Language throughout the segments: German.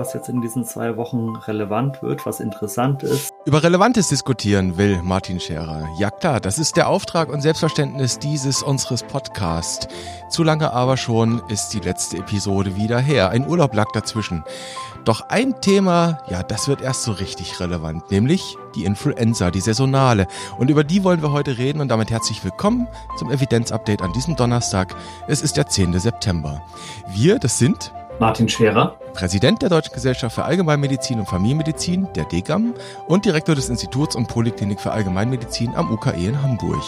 was jetzt in diesen zwei Wochen relevant wird, was interessant ist. Über Relevantes diskutieren will Martin Scherer. Ja klar, das ist der Auftrag und Selbstverständnis dieses unseres Podcasts. Zu lange aber schon ist die letzte Episode wieder her. Ein Urlaub lag dazwischen. Doch ein Thema, ja, das wird erst so richtig relevant, nämlich die Influenza, die saisonale. Und über die wollen wir heute reden und damit herzlich willkommen zum Evidenzupdate an diesem Donnerstag. Es ist der 10. September. Wir, das sind Martin Scherer, Präsident der Deutschen Gesellschaft für Allgemeinmedizin und Familienmedizin, der DGAM, und Direktor des Instituts und Poliklinik für Allgemeinmedizin am UKE in Hamburg.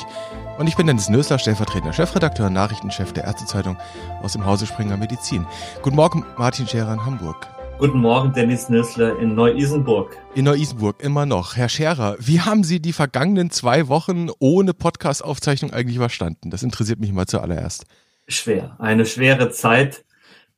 Und ich bin Dennis Nösler, stellvertretender Chefredakteur und Nachrichtenchef der Ärztezeitung aus dem Hause Springer Medizin. Guten Morgen, Martin Scherer in Hamburg. Guten Morgen, Dennis Nössler in Neu-Isenburg. In Neu-Isenburg, immer noch. Herr Scherer, wie haben Sie die vergangenen zwei Wochen ohne Podcast-Aufzeichnung eigentlich überstanden? Das interessiert mich mal zuallererst. Schwer. Eine schwere Zeit.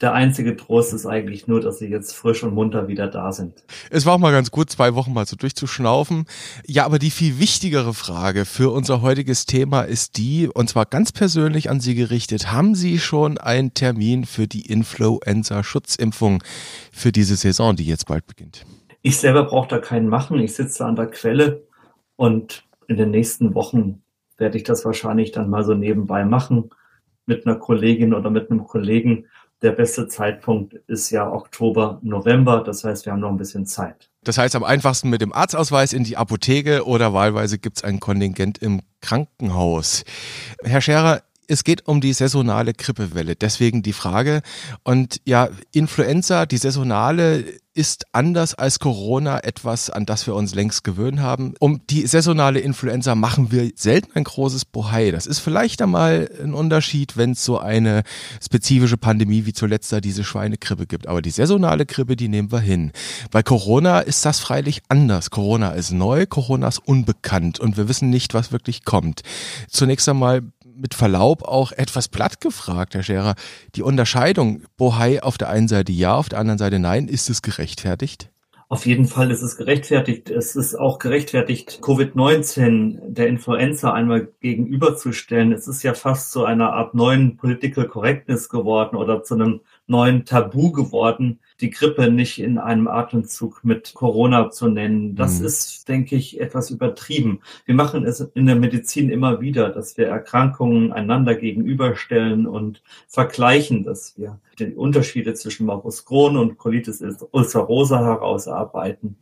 Der einzige Trost ist eigentlich nur, dass sie jetzt frisch und munter wieder da sind. Es war auch mal ganz gut, zwei Wochen mal so durchzuschnaufen. Ja, aber die viel wichtigere Frage für unser heutiges Thema ist die, und zwar ganz persönlich an Sie gerichtet. Haben Sie schon einen Termin für die Influenza-Schutzimpfung für diese Saison, die jetzt bald beginnt? Ich selber brauche da keinen machen. Ich sitze an der Quelle und in den nächsten Wochen werde ich das wahrscheinlich dann mal so nebenbei machen mit einer Kollegin oder mit einem Kollegen der beste Zeitpunkt ist ja Oktober, November. Das heißt, wir haben noch ein bisschen Zeit. Das heißt, am einfachsten mit dem Arztausweis in die Apotheke oder wahlweise gibt es ein Kontingent im Krankenhaus. Herr Scherer, es geht um die saisonale Grippewelle. Deswegen die Frage. Und ja, Influenza, die saisonale, ist anders als Corona etwas, an das wir uns längst gewöhnt haben. Um die saisonale Influenza machen wir selten ein großes Bohai. Das ist vielleicht einmal ein Unterschied, wenn es so eine spezifische Pandemie wie zuletzt da diese Schweinegrippe gibt. Aber die saisonale Grippe, die nehmen wir hin. Bei Corona ist das freilich anders. Corona ist neu, Corona ist unbekannt und wir wissen nicht, was wirklich kommt. Zunächst einmal mit Verlaub auch etwas platt gefragt, Herr Scherer. Die Unterscheidung Bohai auf der einen Seite ja, auf der anderen Seite nein, ist es gerechtfertigt? Auf jeden Fall ist es gerechtfertigt. Es ist auch gerechtfertigt, Covid-19 der Influenza einmal gegenüberzustellen. Es ist ja fast zu einer Art neuen Political Correctness geworden oder zu einem neuen Tabu geworden, die Grippe nicht in einem Atemzug mit Corona zu nennen. Das mhm. ist, denke ich, etwas übertrieben. Wir machen es in der Medizin immer wieder, dass wir Erkrankungen einander gegenüberstellen und vergleichen, dass wir die Unterschiede zwischen Morbus Crohn und Colitis ulcerosa herausarbeiten,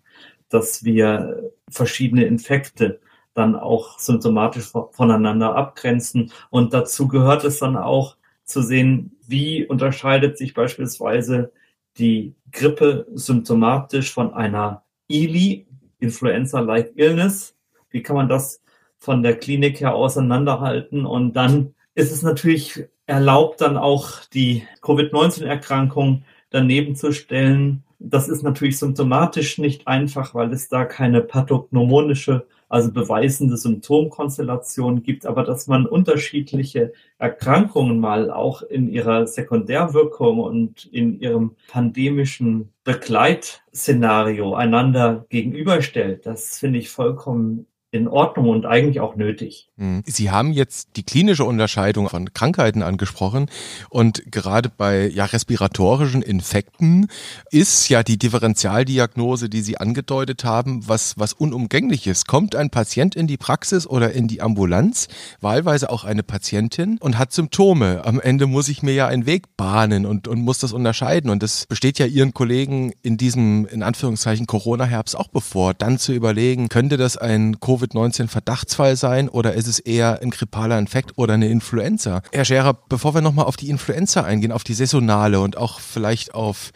dass wir verschiedene Infekte dann auch symptomatisch voneinander abgrenzen. Und dazu gehört es dann auch, zu sehen, wie unterscheidet sich beispielsweise die Grippe symptomatisch von einer ILI, Influenza-like Illness. Wie kann man das von der Klinik her auseinanderhalten? Und dann ist es natürlich erlaubt, dann auch die Covid-19-Erkrankung daneben zu stellen. Das ist natürlich symptomatisch nicht einfach, weil es da keine pathognomonische also beweisende Symptomkonstellationen gibt, aber dass man unterschiedliche Erkrankungen mal auch in ihrer Sekundärwirkung und in ihrem pandemischen Begleitszenario einander gegenüberstellt, das finde ich vollkommen in Ordnung und eigentlich auch nötig. Hm. Sie haben jetzt die klinische Unterscheidung von Krankheiten angesprochen und gerade bei ja, respiratorischen Infekten ist ja die Differentialdiagnose, die Sie angedeutet haben, was, was unumgänglich ist. Kommt ein Patient in die Praxis oder in die Ambulanz, wahlweise auch eine Patientin und hat Symptome. Am Ende muss ich mir ja einen Weg bahnen und, und muss das unterscheiden und das besteht ja Ihren Kollegen in diesem, in Anführungszeichen, Corona-Herbst auch bevor, dann zu überlegen, könnte das ein Covid Covid-19-Verdachtsfall sein oder ist es eher ein grippaler Infekt oder eine Influenza? Herr Scherer, bevor wir nochmal auf die Influenza eingehen, auf die saisonale und auch vielleicht auf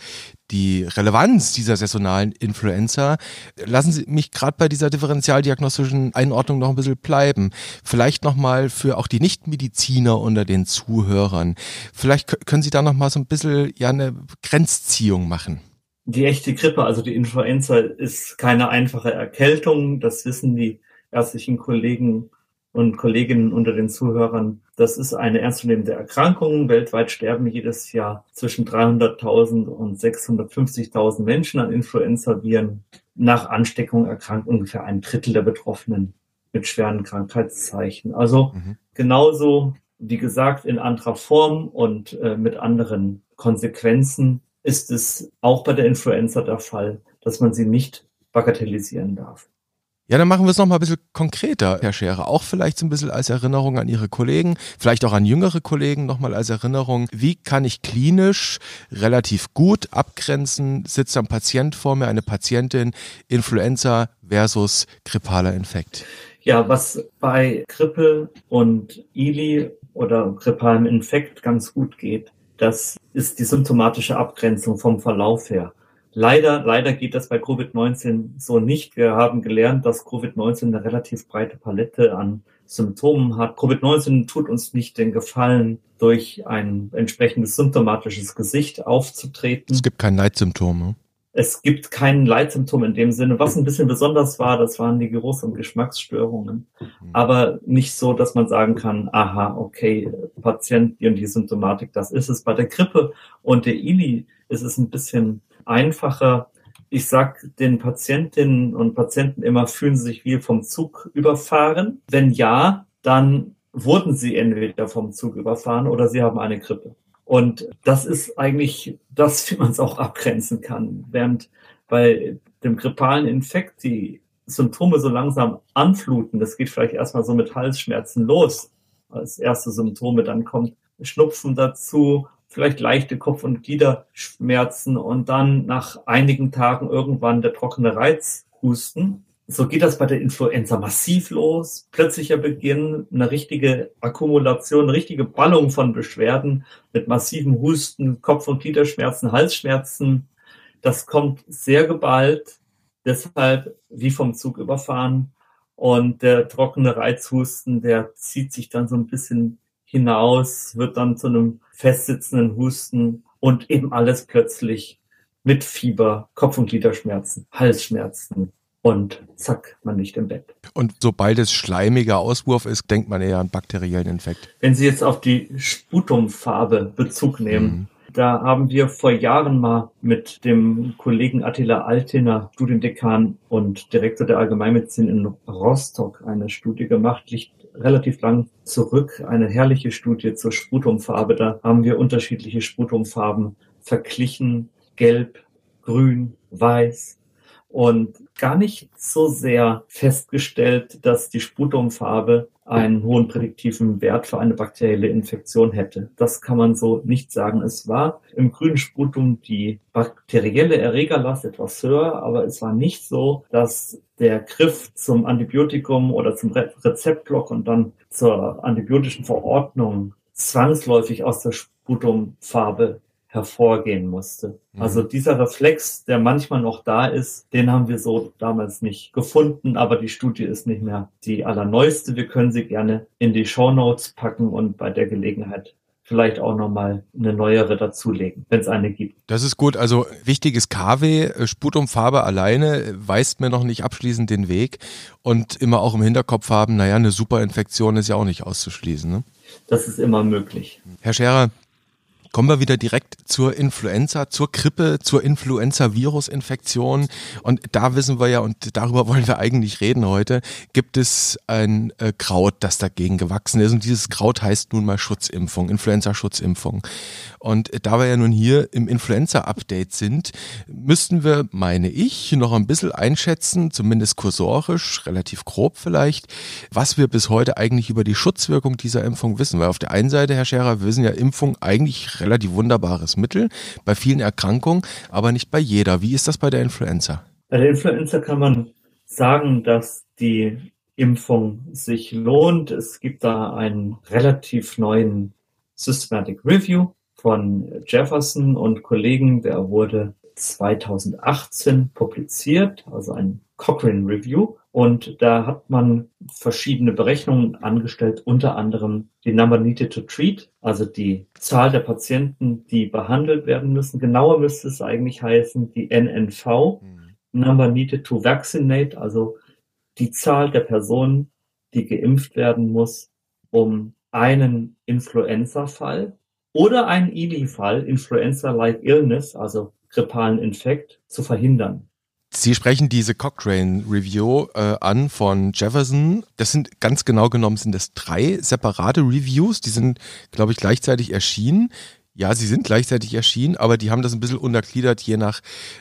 die Relevanz dieser saisonalen Influenza. Lassen Sie mich gerade bei dieser differentialdiagnostischen Einordnung noch ein bisschen bleiben. Vielleicht nochmal für auch die Nichtmediziner unter den Zuhörern. Vielleicht können Sie da nochmal so ein bisschen ja eine Grenzziehung machen. Die echte Grippe, also die Influenza, ist keine einfache Erkältung. Das wissen die ärztlichen Kollegen und Kolleginnen unter den Zuhörern. Das ist eine ernstzunehmende Erkrankung. Weltweit sterben jedes Jahr zwischen 300.000 und 650.000 Menschen an Influenza-Viren. Nach Ansteckung erkrankt ungefähr ein Drittel der Betroffenen mit schweren Krankheitszeichen. Also mhm. genauso, wie gesagt, in anderer Form und äh, mit anderen Konsequenzen ist es auch bei der Influenza der Fall, dass man sie nicht bagatellisieren darf. Ja, dann machen wir es nochmal ein bisschen konkreter, Herr Scherer. Auch vielleicht so ein bisschen als Erinnerung an Ihre Kollegen, vielleicht auch an jüngere Kollegen nochmal als Erinnerung. Wie kann ich klinisch relativ gut abgrenzen, sitzt ein Patient vor mir, eine Patientin, Influenza versus grippaler Infekt? Ja, was bei Grippe und ILI oder grippalem Infekt ganz gut geht, das ist die symptomatische Abgrenzung vom Verlauf her. Leider, leider geht das bei Covid-19 so nicht. Wir haben gelernt, dass Covid-19 eine relativ breite Palette an Symptomen hat. Covid-19 tut uns nicht den Gefallen, durch ein entsprechendes symptomatisches Gesicht aufzutreten. Es gibt kein Leitsymptom. Ne? Es gibt kein Leitsymptom in dem Sinne. Was ein bisschen besonders war, das waren die Geruchs- und Geschmacksstörungen. Mhm. Aber nicht so, dass man sagen kann, aha, okay, Patient, die und die Symptomatik, das ist es. Bei der Grippe und der ILI ist es ein bisschen einfacher. Ich sag den Patientinnen und Patienten immer, fühlen sie sich wie vom Zug überfahren? Wenn ja, dann wurden sie entweder vom Zug überfahren oder sie haben eine Grippe. Und das ist eigentlich das, wie man es auch abgrenzen kann. Während bei dem grippalen Infekt die Symptome so langsam anfluten, das geht vielleicht erstmal so mit Halsschmerzen los als erste Symptome, dann kommt Schnupfen dazu, vielleicht leichte Kopf- und Gliederschmerzen und dann nach einigen Tagen irgendwann der trockene Reizhusten. So geht das bei der Influenza massiv los. Plötzlicher Beginn, eine richtige Akkumulation, eine richtige Ballung von Beschwerden mit massivem Husten, Kopf- und Gliederschmerzen, Halsschmerzen. Das kommt sehr geballt, deshalb wie vom Zug überfahren. Und der trockene Reizhusten, der zieht sich dann so ein bisschen hinaus, wird dann zu einem festsitzenden Husten und eben alles plötzlich mit Fieber, Kopf- und Gliederschmerzen, Halsschmerzen und zack, man liegt im Bett. Und sobald es schleimiger Auswurf ist, denkt man eher an bakteriellen Infekt. Wenn Sie jetzt auf die Sputumfarbe Bezug nehmen, mhm. Da haben wir vor Jahren mal mit dem Kollegen Attila Altiner, Studiendekan und Direktor der Allgemeinmedizin in Rostock, eine Studie gemacht, liegt relativ lang zurück, eine herrliche Studie zur Sputumfarbe. Da haben wir unterschiedliche Sputumfarben verglichen, gelb, grün, weiß. Und gar nicht so sehr festgestellt, dass die Sputumfarbe einen hohen prädiktiven Wert für eine bakterielle Infektion hätte. Das kann man so nicht sagen. Es war im grünen Sputum die bakterielle Erregerlast etwas höher, aber es war nicht so, dass der Griff zum Antibiotikum oder zum Rezeptblock und dann zur antibiotischen Verordnung zwangsläufig aus der Sputumfarbe hervorgehen musste. Mhm. Also dieser Reflex, der manchmal noch da ist, den haben wir so damals nicht gefunden, aber die Studie ist nicht mehr die allerneueste. Wir können sie gerne in die Show Notes packen und bei der Gelegenheit vielleicht auch nochmal eine neuere dazulegen, wenn es eine gibt. Das ist gut. Also wichtiges KW, Sputumfarbe alleine weist mir noch nicht abschließend den Weg und immer auch im Hinterkopf haben, naja, eine Superinfektion ist ja auch nicht auszuschließen. Ne? Das ist immer möglich. Herr Scherer, Kommen wir wieder direkt zur Influenza, zur Grippe, zur Influenza-Virus-Infektion. Und da wissen wir ja, und darüber wollen wir eigentlich reden heute, gibt es ein äh, Kraut, das dagegen gewachsen ist. Und dieses Kraut heißt nun mal Schutzimpfung, Influenza-Schutzimpfung. Und da wir ja nun hier im Influenza-Update sind, müssten wir, meine ich, noch ein bisschen einschätzen, zumindest kursorisch, relativ grob vielleicht, was wir bis heute eigentlich über die Schutzwirkung dieser Impfung wissen. Weil auf der einen Seite, Herr Scherer, wir wissen ja, Impfung eigentlich relativ wunderbares Mittel bei vielen Erkrankungen, aber nicht bei jeder. Wie ist das bei der Influenza? Bei der Influenza kann man sagen, dass die Impfung sich lohnt. Es gibt da einen relativ neuen Systematic Review von Jefferson und Kollegen, der wurde 2018 publiziert, also ein Cochrane Review. Und da hat man verschiedene Berechnungen angestellt, unter anderem die Number Needed to Treat, also die Zahl der Patienten, die behandelt werden müssen. Genauer müsste es eigentlich heißen, die NNV, mhm. Number Needed to Vaccinate, also die Zahl der Personen, die geimpft werden muss, um einen Influenza-Fall oder einen ILI-Fall, Influenza-like Illness, also grippalen Infekt, zu verhindern. Sie sprechen diese Cochrane Review äh, an von Jefferson. Das sind ganz genau genommen sind das drei separate Reviews. Die sind, glaube ich, gleichzeitig erschienen. Ja, sie sind gleichzeitig erschienen, aber die haben das ein bisschen untergliedert je nach,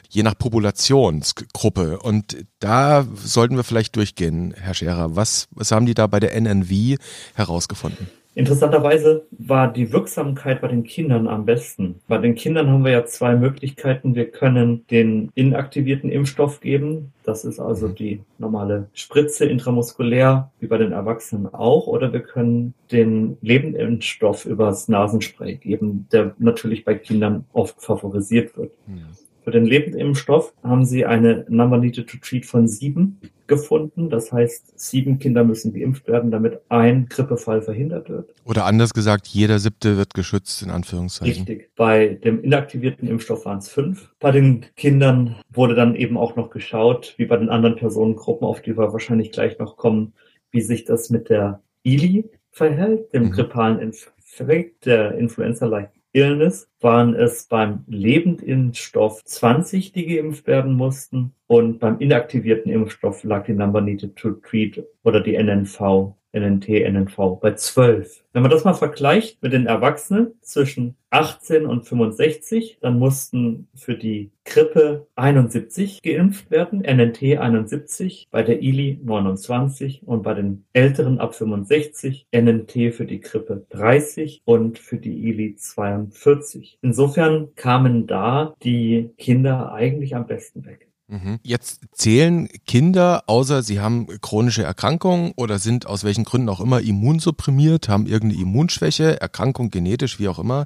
je nach Populationsgruppe. Und da sollten wir vielleicht durchgehen, Herr Scherer. Was, was haben die da bei der NNV herausgefunden? Interessanterweise war die Wirksamkeit bei den Kindern am besten. Bei den Kindern haben wir ja zwei Möglichkeiten. Wir können den inaktivierten Impfstoff geben. Das ist also mhm. die normale Spritze intramuskulär, wie bei den Erwachsenen auch. Oder wir können den Lebendimpfstoff übers Nasenspray geben, der natürlich bei Kindern oft favorisiert wird. Ja. Für den Lebendimpfstoff haben sie eine Number Needed to Treat von sieben gefunden. Das heißt, sieben Kinder müssen geimpft werden, damit ein Grippefall verhindert wird. Oder anders gesagt, jeder siebte wird geschützt, in Anführungszeichen. Richtig. Bei dem inaktivierten Impfstoff waren es fünf. Bei den Kindern wurde dann eben auch noch geschaut, wie bei den anderen Personengruppen, auf die wir wahrscheinlich gleich noch kommen, wie sich das mit der ILI verhält, dem mhm. grippalen Infekt, der Influenza-like Illness waren es beim Lebendimpfstoff 20, die geimpft werden mussten und beim inaktivierten Impfstoff lag die Number Needed to Treat oder die NNV NNT, NNV bei 12. Wenn man das mal vergleicht mit den Erwachsenen zwischen 18 und 65, dann mussten für die Grippe 71 geimpft werden, NNT 71, bei der ILI 29 und bei den Älteren ab 65 NNT für die Grippe 30 und für die ILI 42. Insofern kamen da die Kinder eigentlich am besten weg. Mhm. Jetzt zählen Kinder, außer sie haben chronische Erkrankungen oder sind aus welchen Gründen auch immer immunsupprimiert, haben irgendeine Immunschwäche, Erkrankung genetisch, wie auch immer,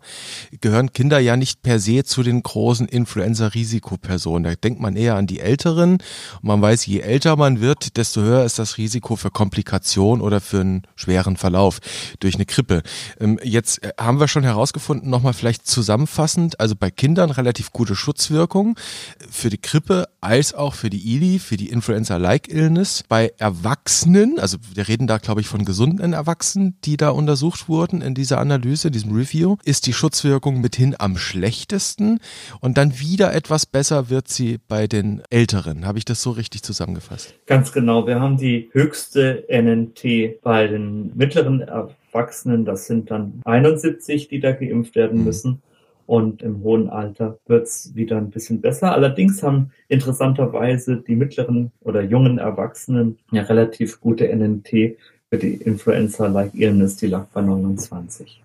gehören Kinder ja nicht per se zu den großen Influenza-Risikopersonen. Da denkt man eher an die Älteren. Und man weiß, je älter man wird, desto höher ist das Risiko für Komplikation oder für einen schweren Verlauf durch eine Grippe. Ähm, jetzt äh, haben wir schon herausgefunden, nochmal vielleicht zusammenfassend, also bei Kindern relativ gute Schutzwirkung, für die Grippe als auch für die ILI, für die Influenza-like Illness. Bei Erwachsenen, also wir reden da glaube ich von gesunden Erwachsenen, die da untersucht wurden in dieser Analyse, in diesem Review, ist die Schutzwirkung mithin am schlechtesten und dann wieder etwas besser wird sie bei den Älteren. Habe ich das so richtig zusammengefasst? Ganz genau. Wir haben die höchste NNT bei den mittleren Erwachsenen. Das sind dann 71, die da geimpft werden mhm. Und im hohen Alter wird's wieder ein bisschen besser. Allerdings haben interessanterweise die mittleren oder jungen Erwachsenen ja relativ gute NNT für die Influenza-like Illness, die lag bei 29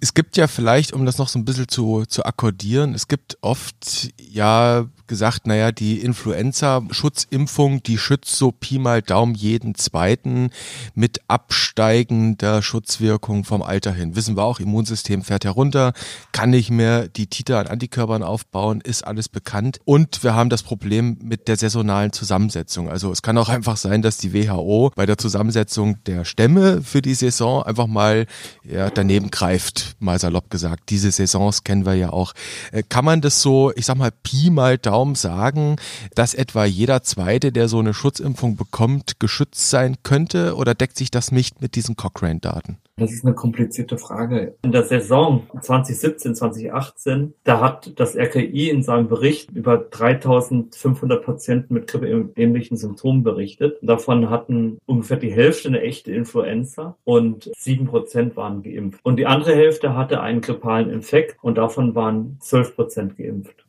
es gibt ja vielleicht, um das noch so ein bisschen zu, zu akkordieren, es gibt oft ja gesagt, naja, die Influenza-Schutzimpfung, die schützt so Pi mal Daumen jeden zweiten mit absteigender Schutzwirkung vom Alter hin. Wissen wir auch, Immunsystem fährt herunter, kann nicht mehr die Titer an Antikörpern aufbauen, ist alles bekannt. Und wir haben das Problem mit der saisonalen Zusammensetzung. Also es kann auch einfach sein, dass die WHO bei der Zusammensetzung der Stämme für die Saison einfach mal ja, daneben greift, mal salopp gesagt. Diese Saisons kennen wir ja auch. Äh, kann man das so, ich sag mal, Pi mal Daumen Daumen sagen, dass etwa jeder Zweite, der so eine Schutzimpfung bekommt, geschützt sein könnte? Oder deckt sich das nicht mit diesen Cochrane-Daten? Das ist eine komplizierte Frage. In der Saison 2017, 2018, da hat das RKI in seinem Bericht über 3500 Patienten mit grippeähnlichen Symptomen berichtet. Davon hatten ungefähr die Hälfte eine echte Influenza und sieben Prozent waren geimpft. Und die andere Hälfte hatte einen grippalen Infekt und davon waren zwölf Prozent geimpft.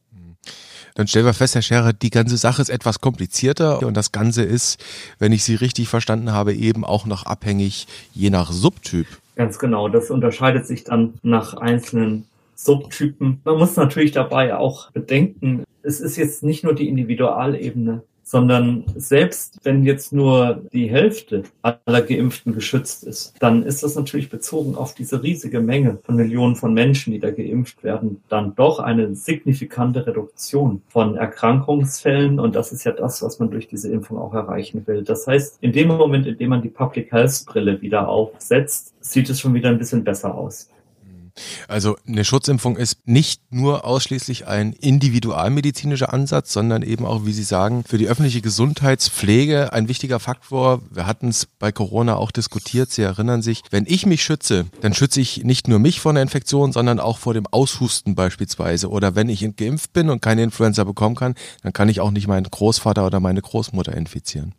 Dann stellen wir fest, Herr Scherer, die ganze Sache ist etwas komplizierter und das Ganze ist, wenn ich Sie richtig verstanden habe, eben auch noch abhängig je nach Subtyp. Ganz genau. Das unterscheidet sich dann nach einzelnen Subtypen. Man muss natürlich dabei auch bedenken, es ist jetzt nicht nur die Individualebene sondern selbst wenn jetzt nur die Hälfte aller Geimpften geschützt ist, dann ist das natürlich bezogen auf diese riesige Menge von Millionen von Menschen, die da geimpft werden, dann doch eine signifikante Reduktion von Erkrankungsfällen. Und das ist ja das, was man durch diese Impfung auch erreichen will. Das heißt, in dem Moment, in dem man die Public Health Brille wieder aufsetzt, sieht es schon wieder ein bisschen besser aus. Also eine Schutzimpfung ist nicht nur ausschließlich ein individualmedizinischer Ansatz, sondern eben auch, wie Sie sagen, für die öffentliche Gesundheitspflege ein wichtiger Faktor. Wir hatten es bei Corona auch diskutiert. Sie erinnern sich, wenn ich mich schütze, dann schütze ich nicht nur mich vor der Infektion, sondern auch vor dem Aushusten beispielsweise. Oder wenn ich geimpft bin und keine Influenza bekommen kann, dann kann ich auch nicht meinen Großvater oder meine Großmutter infizieren.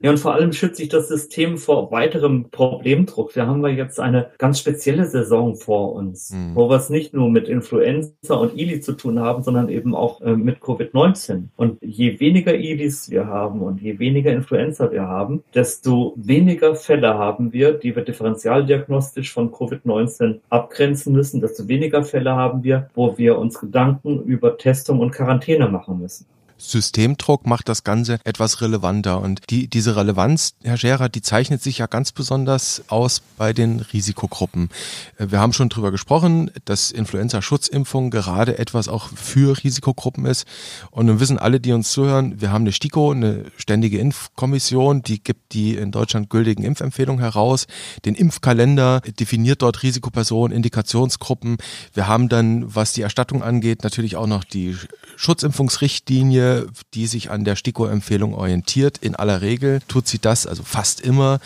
Ja, und vor allem schützt sich das System vor weiterem Problemdruck. Wir haben ja jetzt eine ganz spezielle Saison vor uns, mhm. wo wir es nicht nur mit Influenza und ILI zu tun haben, sondern eben auch äh, mit Covid-19. Und je weniger ILIs wir haben und je weniger Influenza wir haben, desto weniger Fälle haben wir, die wir differentialdiagnostisch von Covid-19 abgrenzen müssen, desto weniger Fälle haben wir, wo wir uns Gedanken über Testung und Quarantäne machen müssen. Systemdruck macht das Ganze etwas relevanter. Und die, diese Relevanz, Herr Scherer, die zeichnet sich ja ganz besonders aus bei den Risikogruppen. Äh, wir haben schon drüber gesprochen, dass Influenza-Schutzimpfung gerade etwas auch für Risikogruppen ist. Und nun wissen alle, die uns zuhören, wir haben eine STIKO, eine ständige Impfkommission, die gibt die in Deutschland gültigen Impfempfehlungen heraus. Den Impfkalender definiert dort Risikopersonen, Indikationsgruppen. Wir haben dann, was die Erstattung angeht, natürlich auch noch die Schutzimpfungsrichtlinie, die sich an der STIKO-Empfehlung orientiert. In aller Regel tut sie das, also fast immer.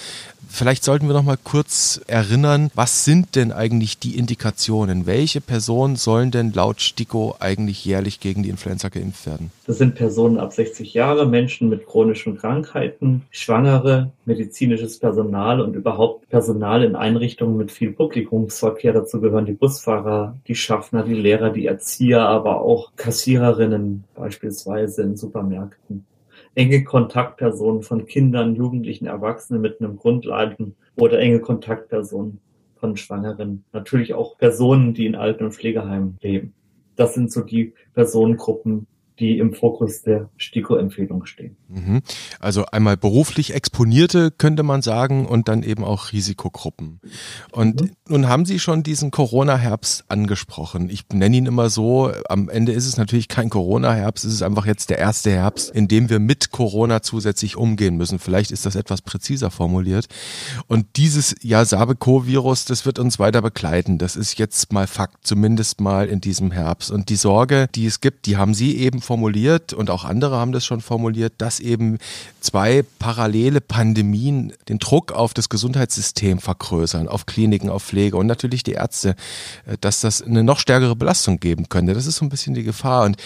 Vielleicht sollten wir noch mal kurz erinnern, was sind denn eigentlich die Indikationen? Welche Personen sollen denn laut STIKO eigentlich jährlich gegen die Influenza geimpft werden? Das sind Personen ab 60 Jahre, Menschen mit chronischen Krankheiten, Schwangere, medizinisches Personal und überhaupt Personal in Einrichtungen mit viel Publikumsverkehr. Dazu gehören die Busfahrer, die Schaffner, die Lehrer, die Erzieher, aber auch Kassiererinnen beispielsweise in Supermärkten enge Kontaktpersonen von Kindern, Jugendlichen, Erwachsenen mit einem Grundleiden oder enge Kontaktpersonen von Schwangeren. Natürlich auch Personen, die in Alten- und Pflegeheimen leben. Das sind so die Personengruppen, die im Fokus der STIKO-Empfehlung stehen. Mhm. Also einmal beruflich Exponierte könnte man sagen und dann eben auch Risikogruppen. Und mhm. nun haben Sie schon diesen Corona-Herbst angesprochen. Ich nenne ihn immer so, am Ende ist es natürlich kein Corona-Herbst, es ist einfach jetzt der erste Herbst, in dem wir mit Corona zusätzlich umgehen müssen. Vielleicht ist das etwas präziser formuliert. Und dieses ja, Sabe-Co-Virus, das wird uns weiter begleiten. Das ist jetzt mal Fakt, zumindest mal in diesem Herbst. Und die Sorge, die es gibt, die haben Sie eben formuliert und auch andere haben das schon formuliert, dass eben zwei parallele Pandemien den Druck auf das Gesundheitssystem vergrößern, auf Kliniken, auf Pflege und natürlich die Ärzte, äh, dass das eine noch stärkere Belastung geben könnte. Das ist so ein bisschen die Gefahr und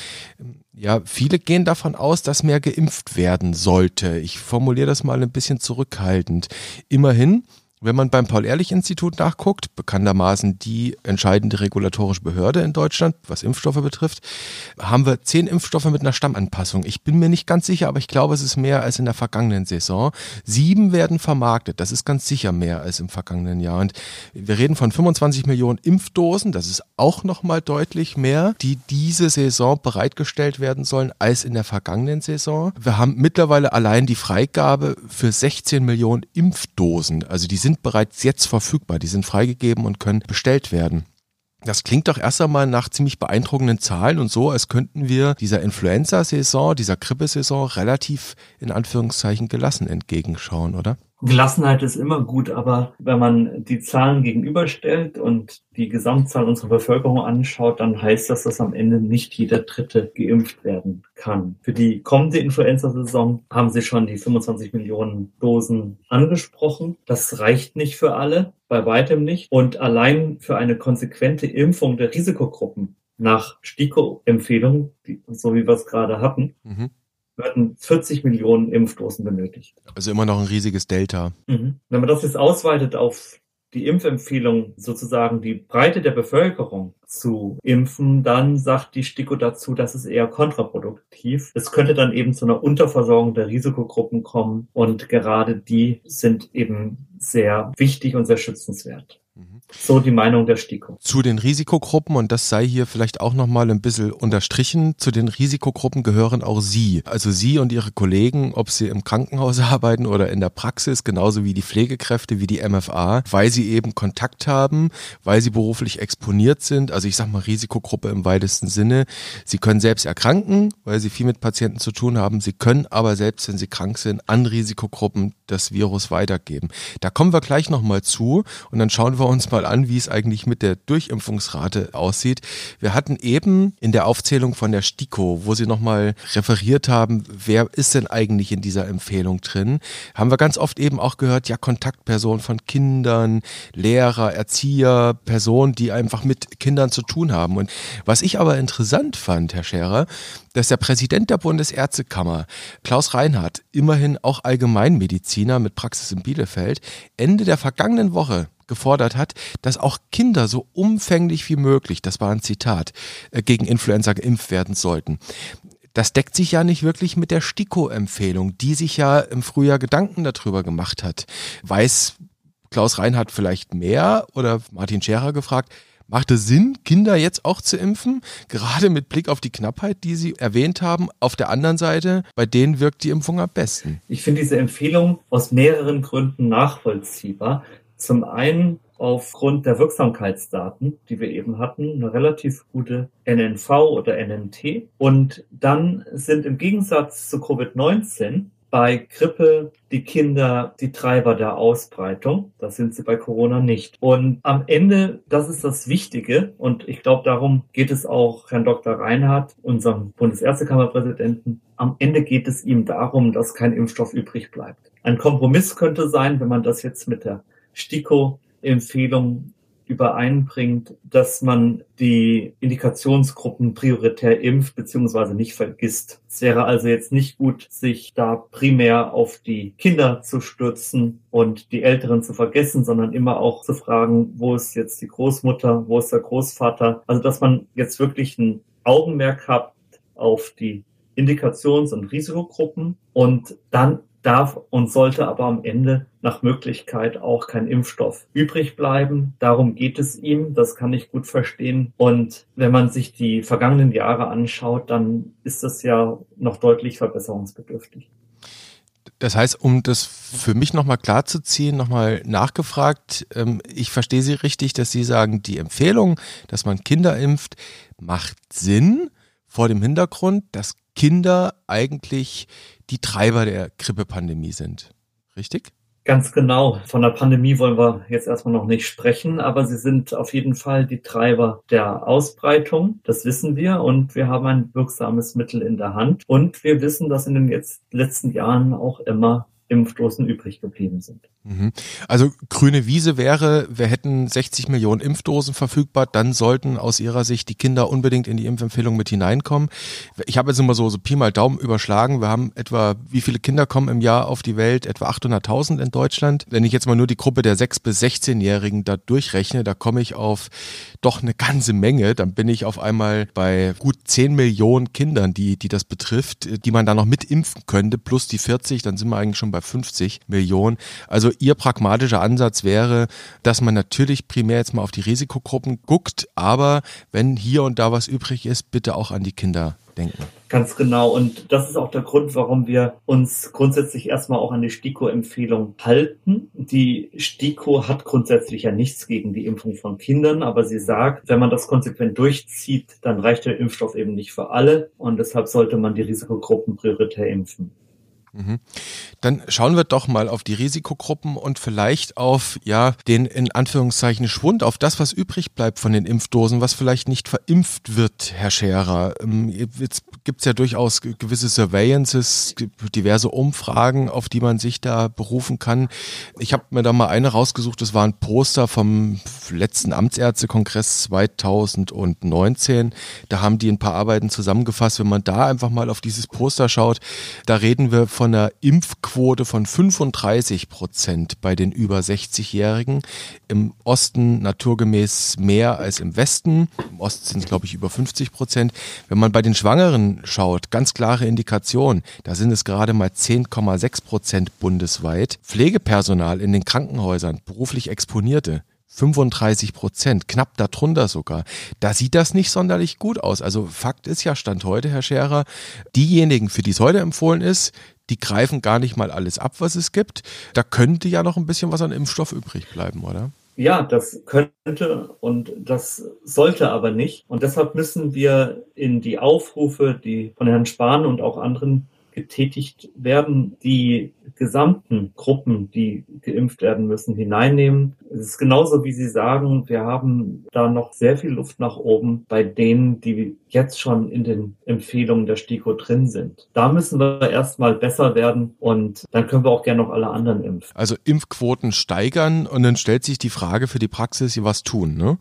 ähm, ja, viele gehen davon aus, dass mehr geimpft werden sollte. Ich formuliere das mal ein bisschen zurückhaltend. Immerhin wenn man beim Paul-Ehrlich-Institut nachguckt, bekanntermaßen die entscheidende regulatorische Behörde in Deutschland, was Impfstoffe betrifft, haben wir zehn Impfstoffe mit einer Stammanpassung. Ich bin mir nicht ganz sicher, aber ich glaube, es ist mehr als in der vergangenen Saison. Sieben werden vermarktet. Das ist ganz sicher mehr als im vergangenen Jahr. Und wir reden von 25 Millionen Impfdosen. Das ist auch nochmal deutlich mehr, die diese Saison bereitgestellt werden sollen als in der vergangenen Saison. Wir haben mittlerweile allein die Freigabe für 16 Millionen Impfdosen. Also die sind bereits jetzt verfügbar, die sind freigegeben und können bestellt werden. Das klingt doch erst einmal nach ziemlich beeindruckenden Zahlen und so, als könnten wir dieser Influenza-Saison, dieser Grippesaison relativ in Anführungszeichen gelassen entgegenschauen, oder? Gelassenheit ist immer gut, aber wenn man die Zahlen gegenüberstellt und die Gesamtzahl unserer Bevölkerung anschaut, dann heißt das, dass am Ende nicht jeder Dritte geimpft werden kann. Für die kommende Influenza-Saison haben Sie schon die 25 Millionen Dosen angesprochen. Das reicht nicht für alle, bei weitem nicht. Und allein für eine konsequente Impfung der Risikogruppen nach STIKO-Empfehlung, so wie wir es gerade hatten, mhm werden 40 Millionen Impfdosen benötigt. Also immer noch ein riesiges Delta. Mhm. Wenn man das jetzt ausweitet auf die Impfempfehlung, sozusagen die Breite der Bevölkerung zu impfen, dann sagt die STIKO dazu, dass es eher kontraproduktiv. Es könnte dann eben zu einer Unterversorgung der Risikogruppen kommen und gerade die sind eben sehr wichtig und sehr schützenswert. So die Meinung der STIKO. Zu den Risikogruppen, und das sei hier vielleicht auch nochmal ein bisschen unterstrichen, zu den Risikogruppen gehören auch Sie. Also Sie und Ihre Kollegen, ob Sie im Krankenhaus arbeiten oder in der Praxis, genauso wie die Pflegekräfte, wie die MFA, weil sie eben Kontakt haben, weil sie beruflich exponiert sind. Also ich sag mal Risikogruppe im weitesten Sinne. Sie können selbst erkranken, weil Sie viel mit Patienten zu tun haben. Sie können aber selbst, wenn Sie krank sind, an Risikogruppen das Virus weitergeben. Da kommen wir gleich nochmal zu und dann schauen wir wir uns mal an, wie es eigentlich mit der Durchimpfungsrate aussieht. Wir hatten eben in der Aufzählung von der STIKO, wo Sie nochmal referiert haben, wer ist denn eigentlich in dieser Empfehlung drin, haben wir ganz oft eben auch gehört, ja, Kontaktpersonen von Kindern, Lehrer, Erzieher, Personen, die einfach mit Kindern zu tun haben. Und was ich aber interessant fand, Herr Scherer, dass der Präsident der Bundesärztekammer, Klaus Reinhardt, immerhin auch Allgemeinmediziner mit Praxis in Bielefeld, Ende der vergangenen Woche gefordert hat, dass auch Kinder so umfänglich wie möglich, das war ein Zitat, äh, gegen Influenza geimpft werden sollten. Das deckt sich ja nicht wirklich mit der STIKO-Empfehlung, die sich ja im Frühjahr Gedanken darüber gemacht hat. Weiß Klaus Reinhardt vielleicht mehr oder Martin Scherer gefragt, Macht es Sinn, Kinder jetzt auch zu impfen? Gerade mit Blick auf die Knappheit, die Sie erwähnt haben. Auf der anderen Seite, bei denen wirkt die Impfung am besten. Ich finde diese Empfehlung aus mehreren Gründen nachvollziehbar. Zum einen aufgrund der Wirksamkeitsdaten, die wir eben hatten, eine relativ gute NNV oder NNT. Und dann sind im Gegensatz zu Covid-19 bei Grippe die Kinder die Treiber der Ausbreitung. Das sind sie bei Corona nicht. Und am Ende, das ist das Wichtige. Und ich glaube, darum geht es auch Herrn Dr. Reinhardt, unserem Bundesärztekammerpräsidenten. Am Ende geht es ihm darum, dass kein Impfstoff übrig bleibt. Ein Kompromiss könnte sein, wenn man das jetzt mit der STIKO-Empfehlung übereinbringt, dass man die Indikationsgruppen prioritär impft bzw. nicht vergisst. Es wäre also jetzt nicht gut, sich da primär auf die Kinder zu stürzen und die Älteren zu vergessen, sondern immer auch zu fragen, wo ist jetzt die Großmutter, wo ist der Großvater. Also dass man jetzt wirklich ein Augenmerk hat auf die Indikations- und Risikogruppen und dann darf und sollte aber am Ende nach Möglichkeit auch kein Impfstoff übrig bleiben. Darum geht es ihm. Das kann ich gut verstehen. Und wenn man sich die vergangenen Jahre anschaut, dann ist das ja noch deutlich verbesserungsbedürftig. Das heißt, um das für mich nochmal klarzuziehen, nochmal nachgefragt, ähm, ich verstehe Sie richtig, dass Sie sagen, die Empfehlung, dass man Kinder impft, macht Sinn vor dem Hintergrund, dass Kinder eigentlich die Treiber der Grippepandemie sind. Richtig? Ganz genau. Von der Pandemie wollen wir jetzt erstmal noch nicht sprechen, aber sie sind auf jeden Fall die Treiber der Ausbreitung. Das wissen wir und wir haben ein wirksames Mittel in der Hand. Und wir wissen, dass in den jetzt letzten Jahren auch immer Impfdosen übrig geblieben sind. Mhm. Also grüne Wiese wäre, wir hätten 60 Millionen Impfdosen verfügbar, dann sollten aus Ihrer Sicht die Kinder unbedingt in die Impfempfehlung mit hineinkommen. Ich habe jetzt immer so, so Pi mal Daumen überschlagen. Wir haben etwa, wie viele Kinder kommen im Jahr auf die Welt? Etwa 800.000 in Deutschland. Wenn ich jetzt mal nur die Gruppe der 6- bis 16-Jährigen da durchrechne, da komme ich auf doch eine ganze Menge. Dann bin ich auf einmal bei gut 10 Millionen Kindern, die, die das betrifft, die man da noch mit impfen könnte, plus die 40, dann sind wir eigentlich schon bei 50 Millionen. Also Ihr pragmatischer Ansatz wäre, dass man natürlich primär jetzt mal auf die Risikogruppen guckt, aber wenn hier und da was übrig ist, bitte auch an die Kinder denken. Ganz genau. Und das ist auch der Grund, warum wir uns grundsätzlich erstmal auch an die STIKO-Empfehlung halten. Die STIKO hat grundsätzlich ja nichts gegen die Impfung von Kindern, aber sie sagt, wenn man das konsequent durchzieht, dann reicht der Impfstoff eben nicht für alle und deshalb sollte man die Risikogruppen prioritär impfen. Mhm. Dann schauen wir doch mal auf die Risikogruppen und vielleicht auf ja den in Anführungszeichen Schwund, auf das, was übrig bleibt von den Impfdosen, was vielleicht nicht verimpft wird, Herr Scherer. Ähm, jetzt gibt es ja durchaus gewisse Surveillances, diverse Umfragen, auf die man sich da berufen kann. Ich habe mir da mal eine rausgesucht, das war ein Poster vom letzten Amtsärztekongress 2019. Da haben die ein paar Arbeiten zusammengefasst. Wenn man da einfach mal auf dieses Poster schaut, da reden wir von einer Impfquote von 35 Prozent bei den über 60-Jährigen. Im Osten naturgemäß mehr als im Westen. Im Osten sind es, glaube ich, über 50 Prozent. Wenn man bei den Schwangeren schaut, ganz klare Indikation, da sind es gerade mal 10,6 Prozent bundesweit. Pflegepersonal in den Krankenhäusern, beruflich Exponierte, 35 Prozent, knapp darunter sogar. Da sieht das nicht sonderlich gut aus. Also Fakt ist ja, Stand heute, Herr Scherer, diejenigen, für die es heute empfohlen ist, die greifen gar nicht mal alles ab, was es gibt. Da könnte ja noch ein bisschen was an Impfstoff übrig bleiben, oder? Ja, das könnte und das sollte aber nicht. Und deshalb müssen wir in die Aufrufe, die von Herrn Spahn und auch anderen getätigt werden, die gesamten Gruppen, die geimpft werden müssen, hineinnehmen. Es ist genauso, wie Sie sagen, wir haben da noch sehr viel Luft nach oben bei denen, die jetzt schon in den Empfehlungen der STIKO drin sind. Da müssen wir erstmal besser werden und dann können wir auch gerne noch alle anderen impfen. Also Impfquoten steigern und dann stellt sich die Frage für die Praxis, was tun, ne?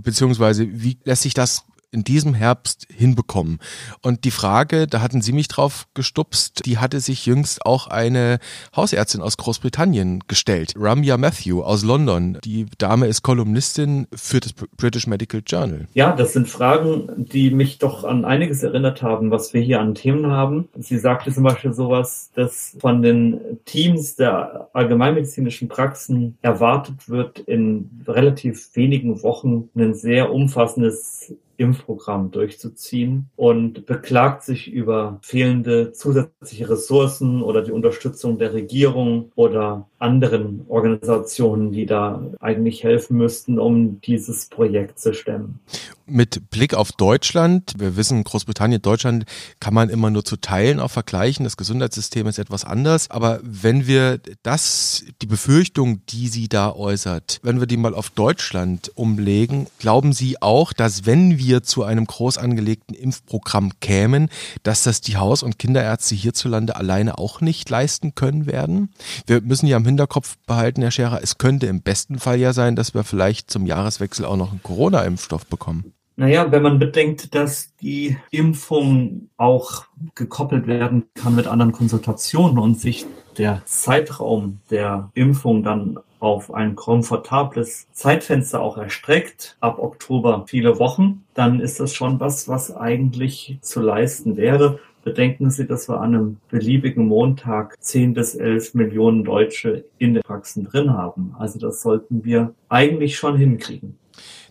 Beziehungsweise wie lässt sich das in diesem Herbst hinbekommen. Und die Frage, da hatten Sie mich drauf gestupst, die hatte sich jüngst auch eine Hausärztin aus Großbritannien gestellt, Ramya Matthew aus London. Die Dame ist Kolumnistin für das British Medical Journal. Ja, das sind Fragen, die mich doch an einiges erinnert haben, was wir hier an Themen haben. Sie sagte zum Beispiel sowas, dass von den Teams der allgemeinmedizinischen Praxen erwartet wird, in relativ wenigen Wochen ein sehr umfassendes Impfprogramm durchzuziehen und beklagt sich über fehlende zusätzliche Ressourcen oder die Unterstützung der Regierung oder anderen Organisationen, die da eigentlich helfen müssten, um dieses Projekt zu stemmen. Mit Blick auf Deutschland, wir wissen, Großbritannien, Deutschland kann man immer nur zu Teilen auch vergleichen. Das Gesundheitssystem ist etwas anders. Aber wenn wir das, die Befürchtung, die sie da äußert, wenn wir die mal auf Deutschland umlegen, glauben Sie auch, dass wenn wir zu einem groß angelegten Impfprogramm kämen, dass das die Haus- und Kinderärzte hierzulande alleine auch nicht leisten können werden? Wir müssen ja im Hinterkopf behalten, Herr Scherer, es könnte im besten Fall ja sein, dass wir vielleicht zum Jahreswechsel auch noch einen Corona-Impfstoff bekommen. Naja, wenn man bedenkt, dass die Impfung auch gekoppelt werden kann mit anderen Konsultationen und sich der Zeitraum der Impfung dann auf ein komfortables Zeitfenster auch erstreckt, ab Oktober viele Wochen, dann ist das schon was, was eigentlich zu leisten wäre. Bedenken Sie, dass wir an einem beliebigen Montag 10 bis 11 Millionen Deutsche in den Praxen drin haben. Also das sollten wir eigentlich schon hinkriegen.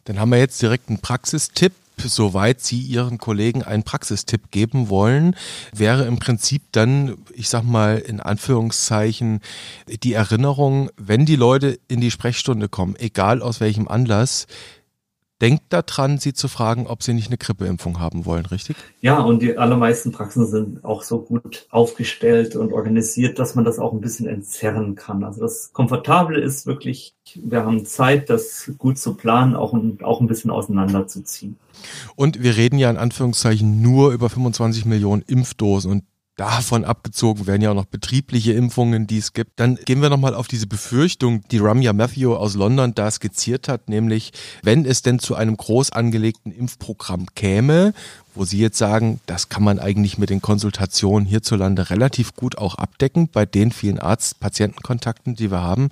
Dann haben wir jetzt direkt einen Praxistipp. Soweit Sie Ihren Kollegen einen Praxistipp geben wollen, wäre im Prinzip dann, ich sag mal in Anführungszeichen, die Erinnerung, wenn die Leute in die Sprechstunde kommen, egal aus welchem Anlass, denkt daran, sie zu fragen, ob sie nicht eine Grippeimpfung haben wollen, richtig? Ja, und die allermeisten Praxen sind auch so gut aufgestellt und organisiert, dass man das auch ein bisschen entzerren kann. Also das Komfortable ist wirklich, wir haben Zeit, das gut zu planen, auch, auch ein bisschen auseinanderzuziehen. Und wir reden ja in Anführungszeichen nur über 25 Millionen Impfdosen und Davon abgezogen werden ja auch noch betriebliche Impfungen, die es gibt. Dann gehen wir nochmal auf diese Befürchtung, die Ramya Matthew aus London da skizziert hat, nämlich wenn es denn zu einem groß angelegten Impfprogramm käme, wo Sie jetzt sagen, das kann man eigentlich mit den Konsultationen hierzulande relativ gut auch abdecken, bei den vielen Arzt-Patientenkontakten, die wir haben.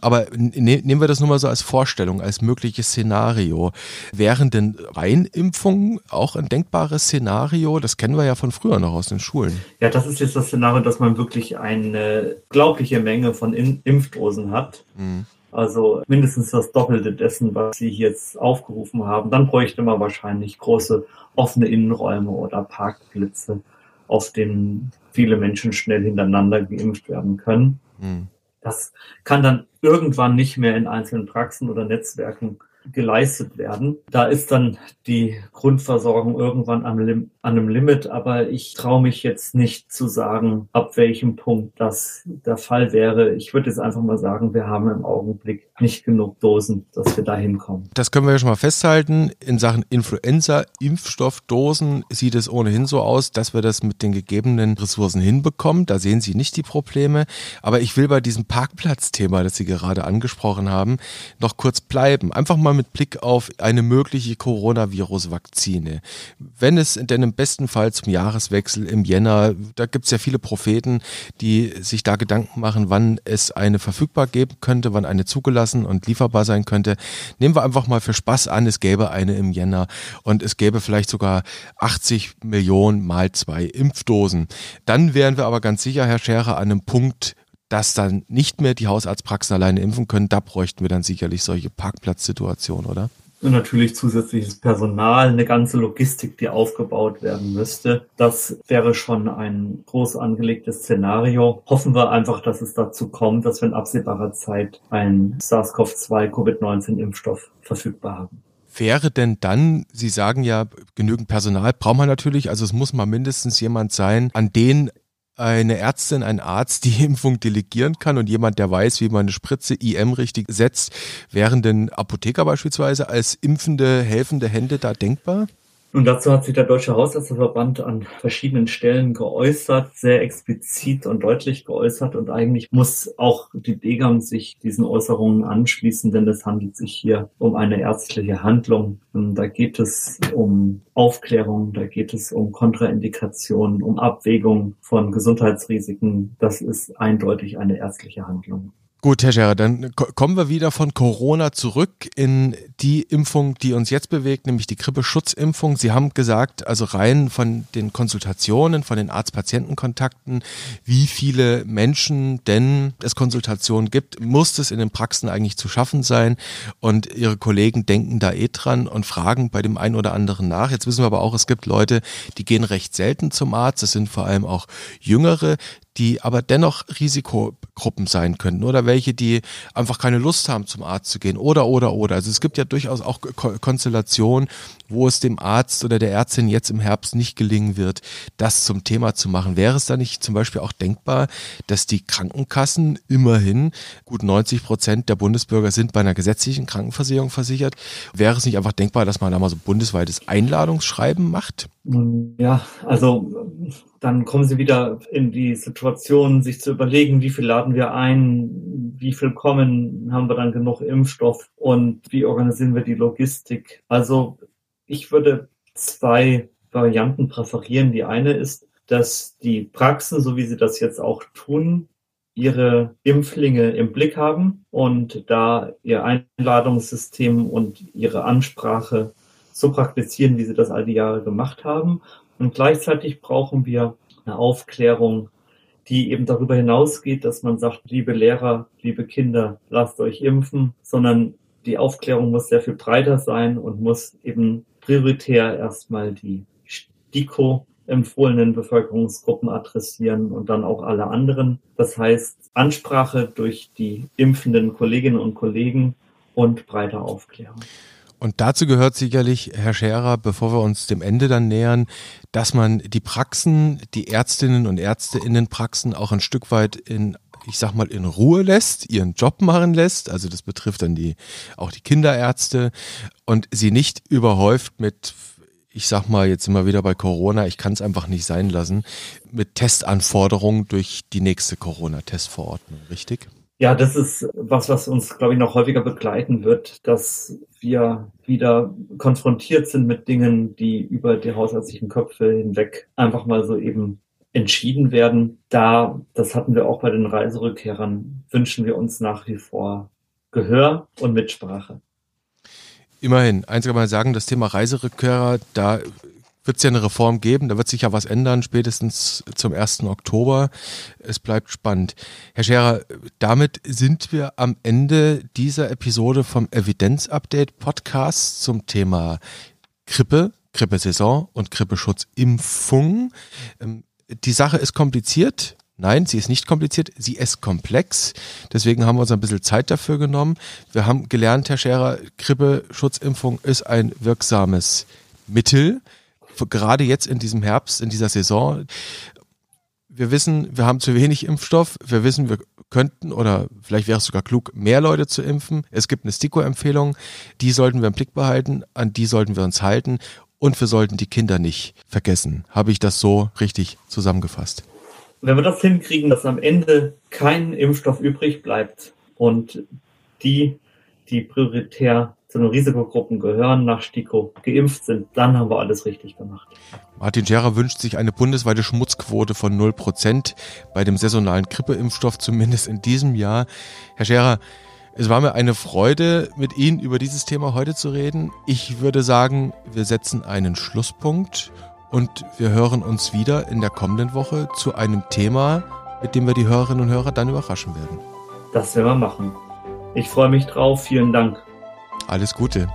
Aber ne nehmen wir das nur mal so als Vorstellung, als mögliches Szenario. Wären denn Reinimpfungen auch ein denkbares Szenario? Das kennen wir ja von früher noch aus den Schulen. Ja, das ist jetzt das Szenario, dass man wirklich eine glaubliche Menge von Impfdosen hat. Mhm. Also mindestens das Doppelte dessen, was Sie jetzt aufgerufen haben. Dann bräuchte man wahrscheinlich große offene Innenräume oder Parkplätze, auf denen viele Menschen schnell hintereinander geimpft werden können. Mhm. Das kann dann irgendwann nicht mehr in einzelnen Praxen oder Netzwerken geleistet werden. Da ist dann die Grundversorgung irgendwann am Lim an einem Limit, aber ich traue mich jetzt nicht zu sagen, ab welchem Punkt das der Fall wäre. Ich würde jetzt einfach mal sagen, wir haben im Augenblick nicht genug Dosen, dass wir da hinkommen. Das können wir ja schon mal festhalten. In Sachen Influenza-Impfstoffdosen sieht es ohnehin so aus, dass wir das mit den gegebenen Ressourcen hinbekommen. Da sehen Sie nicht die Probleme. Aber ich will bei diesem Parkplatzthema, das Sie gerade angesprochen haben, noch kurz bleiben. Einfach mal mit Blick auf eine mögliche Coronavirus-Vakzine. Wenn es denn im besten Fall zum Jahreswechsel im Jänner, da gibt es ja viele Propheten, die sich da Gedanken machen, wann es eine verfügbar geben könnte, wann eine zugelassen und lieferbar sein könnte. Nehmen wir einfach mal für Spaß an, es gäbe eine im Jänner und es gäbe vielleicht sogar 80 Millionen mal zwei Impfdosen. Dann wären wir aber ganz sicher, Herr Scherer, an einem Punkt, dass dann nicht mehr die Hausarztpraxen alleine impfen können, da bräuchten wir dann sicherlich solche Parkplatzsituationen, oder? Und natürlich zusätzliches Personal, eine ganze Logistik, die aufgebaut werden müsste. Das wäre schon ein groß angelegtes Szenario. Hoffen wir einfach, dass es dazu kommt, dass wir in absehbarer Zeit einen SARS-CoV-2 Covid-19 Impfstoff verfügbar haben wäre denn dann, Sie sagen ja, genügend Personal braucht man natürlich, also es muss mal mindestens jemand sein, an den eine Ärztin, ein Arzt die Impfung delegieren kann und jemand, der weiß, wie man eine Spritze IM richtig setzt, wären denn Apotheker beispielsweise als impfende, helfende Hände da denkbar? Und dazu hat sich der Deutsche Hausärzteverband an verschiedenen Stellen geäußert, sehr explizit und deutlich geäußert. Und eigentlich muss auch die Degam sich diesen Äußerungen anschließen, denn es handelt sich hier um eine ärztliche Handlung. Und da geht es um Aufklärung, da geht es um Kontraindikationen, um Abwägung von Gesundheitsrisiken. Das ist eindeutig eine ärztliche Handlung. Gut, Herr Scherer, dann kommen wir wieder von Corona zurück in die Impfung, die uns jetzt bewegt, nämlich die Grippeschutzimpfung. Sie haben gesagt, also rein von den Konsultationen, von den Arzt-Patienten-Kontakten, wie viele Menschen denn es Konsultationen gibt, muss es in den Praxen eigentlich zu schaffen sein. Und Ihre Kollegen denken da eh dran und fragen bei dem einen oder anderen nach. Jetzt wissen wir aber auch, es gibt Leute, die gehen recht selten zum Arzt. Es sind vor allem auch Jüngere, die aber dennoch Risikogruppen sein könnten oder welche, die einfach keine Lust haben, zum Arzt zu gehen oder, oder, oder. Also es gibt ja durchaus auch Konstellationen, wo es dem Arzt oder der Ärztin jetzt im Herbst nicht gelingen wird, das zum Thema zu machen. Wäre es da nicht zum Beispiel auch denkbar, dass die Krankenkassen immerhin gut 90 Prozent der Bundesbürger sind bei einer gesetzlichen Krankenversicherung versichert? Wäre es nicht einfach denkbar, dass man da mal so bundesweites Einladungsschreiben macht? Ja, also dann kommen sie wieder in die Situation, sich zu überlegen, wie viel laden wir ein, wie viel kommen, haben wir dann genug Impfstoff und wie organisieren wir die Logistik. Also ich würde zwei Varianten präferieren. Die eine ist, dass die Praxen, so wie sie das jetzt auch tun, ihre Impflinge im Blick haben und da ihr Einladungssystem und ihre Ansprache so praktizieren, wie sie das all die Jahre gemacht haben und gleichzeitig brauchen wir eine Aufklärung, die eben darüber hinausgeht, dass man sagt, liebe Lehrer, liebe Kinder, lasst euch impfen, sondern die Aufklärung muss sehr viel breiter sein und muss eben prioritär erstmal die STIKO empfohlenen Bevölkerungsgruppen adressieren und dann auch alle anderen. Das heißt, Ansprache durch die impfenden Kolleginnen und Kollegen und breiter Aufklärung. Und dazu gehört sicherlich, Herr Scherer, bevor wir uns dem Ende dann nähern, dass man die Praxen, die Ärztinnen und Ärzte in den Praxen auch ein Stück weit in ich sag mal, in Ruhe lässt, ihren Job machen lässt. Also das betrifft dann die, auch die Kinderärzte und sie nicht überhäuft mit, ich sag mal jetzt immer wieder bei Corona, ich kann es einfach nicht sein lassen, mit Testanforderungen durch die nächste Corona-Testverordnung, richtig? Ja, das ist was, was uns, glaube ich, noch häufiger begleiten wird, dass wir wieder konfrontiert sind mit Dingen, die über die hausärztlichen Köpfe hinweg einfach mal so eben entschieden werden. Da, das hatten wir auch bei den Reiserückkehrern, wünschen wir uns nach wie vor Gehör und Mitsprache. Immerhin, eins kann man sagen, das Thema Reiserückkehrer, da wird es ja eine Reform geben, da wird sich ja was ändern, spätestens zum 1. Oktober. Es bleibt spannend. Herr Scherer, damit sind wir am Ende dieser Episode vom Evidenz-Update Podcast zum Thema Grippe, Grippesaison und Grippeschutzimpfung. Ähm, die Sache ist kompliziert. Nein, sie ist nicht kompliziert, sie ist komplex. Deswegen haben wir uns ein bisschen Zeit dafür genommen. Wir haben gelernt, Herr Scherer, Grippeschutzimpfung ist ein wirksames Mittel gerade jetzt in diesem Herbst, in dieser Saison, wir wissen, wir haben zu wenig Impfstoff. Wir wissen, wir könnten oder vielleicht wäre es sogar klug, mehr Leute zu impfen. Es gibt eine STIKO-Empfehlung, die sollten wir im Blick behalten, an die sollten wir uns halten und wir sollten die Kinder nicht vergessen. Habe ich das so richtig zusammengefasst? Wenn wir das hinkriegen, dass am Ende kein Impfstoff übrig bleibt und die, die prioritär zu den Risikogruppen gehören, nach STIKO geimpft sind, dann haben wir alles richtig gemacht. Martin Scherer wünscht sich eine bundesweite Schmutzquote von 0% bei dem saisonalen Grippeimpfstoff, zumindest in diesem Jahr. Herr Scherer, es war mir eine Freude, mit Ihnen über dieses Thema heute zu reden. Ich würde sagen, wir setzen einen Schlusspunkt und wir hören uns wieder in der kommenden Woche zu einem Thema, mit dem wir die Hörerinnen und Hörer dann überraschen werden. Das werden wir machen. Ich freue mich drauf. Vielen Dank. Alles Gute.